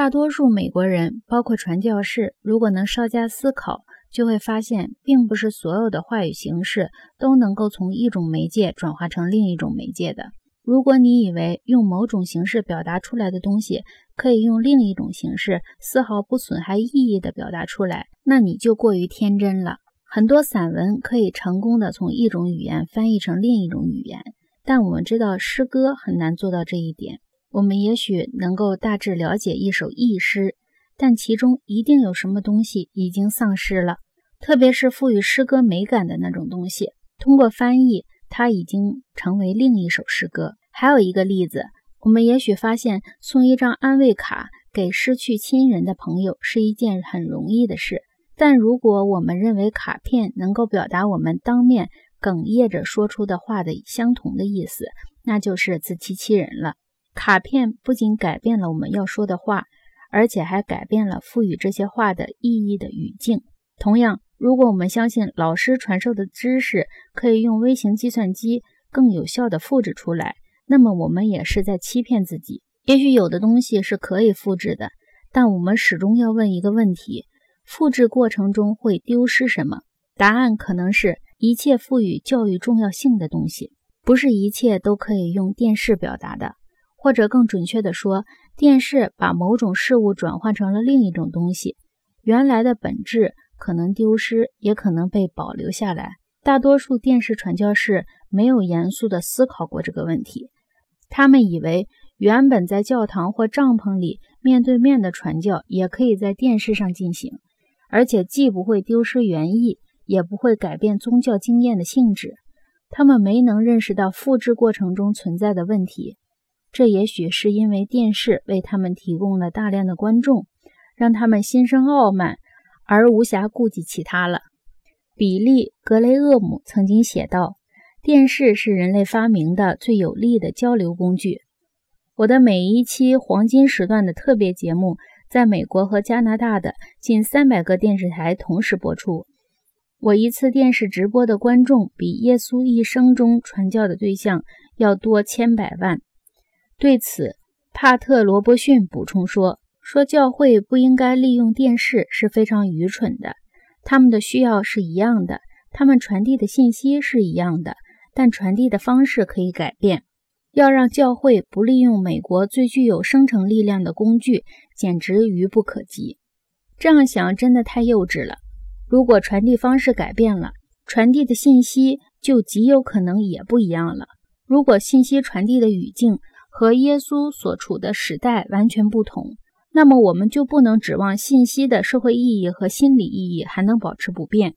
大多数美国人，包括传教士，如果能稍加思考，就会发现，并不是所有的话语形式都能够从一种媒介转化成另一种媒介的。如果你以为用某种形式表达出来的东西可以用另一种形式丝毫不损害意义的表达出来，那你就过于天真了。很多散文可以成功的从一种语言翻译成另一种语言，但我们知道诗歌很难做到这一点。我们也许能够大致了解一首佚诗，但其中一定有什么东西已经丧失了，特别是赋予诗歌美感的那种东西。通过翻译。它已经成为另一首诗歌。还有一个例子，我们也许发现送一张安慰卡给失去亲人的朋友是一件很容易的事。但如果我们认为卡片能够表达我们当面哽咽着说出的话的相同的意思，那就是自欺欺人了。卡片不仅改变了我们要说的话，而且还改变了赋予这些话的意义的语境。同样。如果我们相信老师传授的知识可以用微型计算机更有效地复制出来，那么我们也是在欺骗自己。也许有的东西是可以复制的，但我们始终要问一个问题：复制过程中会丢失什么？答案可能是一切赋予教育重要性的东西，不是一切都可以用电视表达的，或者更准确地说，电视把某种事物转换成了另一种东西，原来的本质。可能丢失，也可能被保留下来。大多数电视传教士没有严肃地思考过这个问题。他们以为，原本在教堂或帐篷里面对面的传教，也可以在电视上进行，而且既不会丢失原意，也不会改变宗教经验的性质。他们没能认识到复制过程中存在的问题。这也许是因为电视为他们提供了大量的观众，让他们心生傲慢。而无暇顾及其他了。比利·格雷厄姆曾经写道：“电视是人类发明的最有力的交流工具。”我的每一期黄金时段的特别节目，在美国和加拿大的近三百个电视台同时播出。我一次电视直播的观众比耶稣一生中传教的对象要多千百万。对此，帕特·罗伯逊补充说。说教会不应该利用电视是非常愚蠢的。他们的需要是一样的，他们传递的信息是一样的，但传递的方式可以改变。要让教会不利用美国最具有生成力量的工具，简直愚不可及。这样想真的太幼稚了。如果传递方式改变了，传递的信息就极有可能也不一样了。如果信息传递的语境和耶稣所处的时代完全不同，那么我们就不能指望信息的社会意义和心理意义还能保持不变。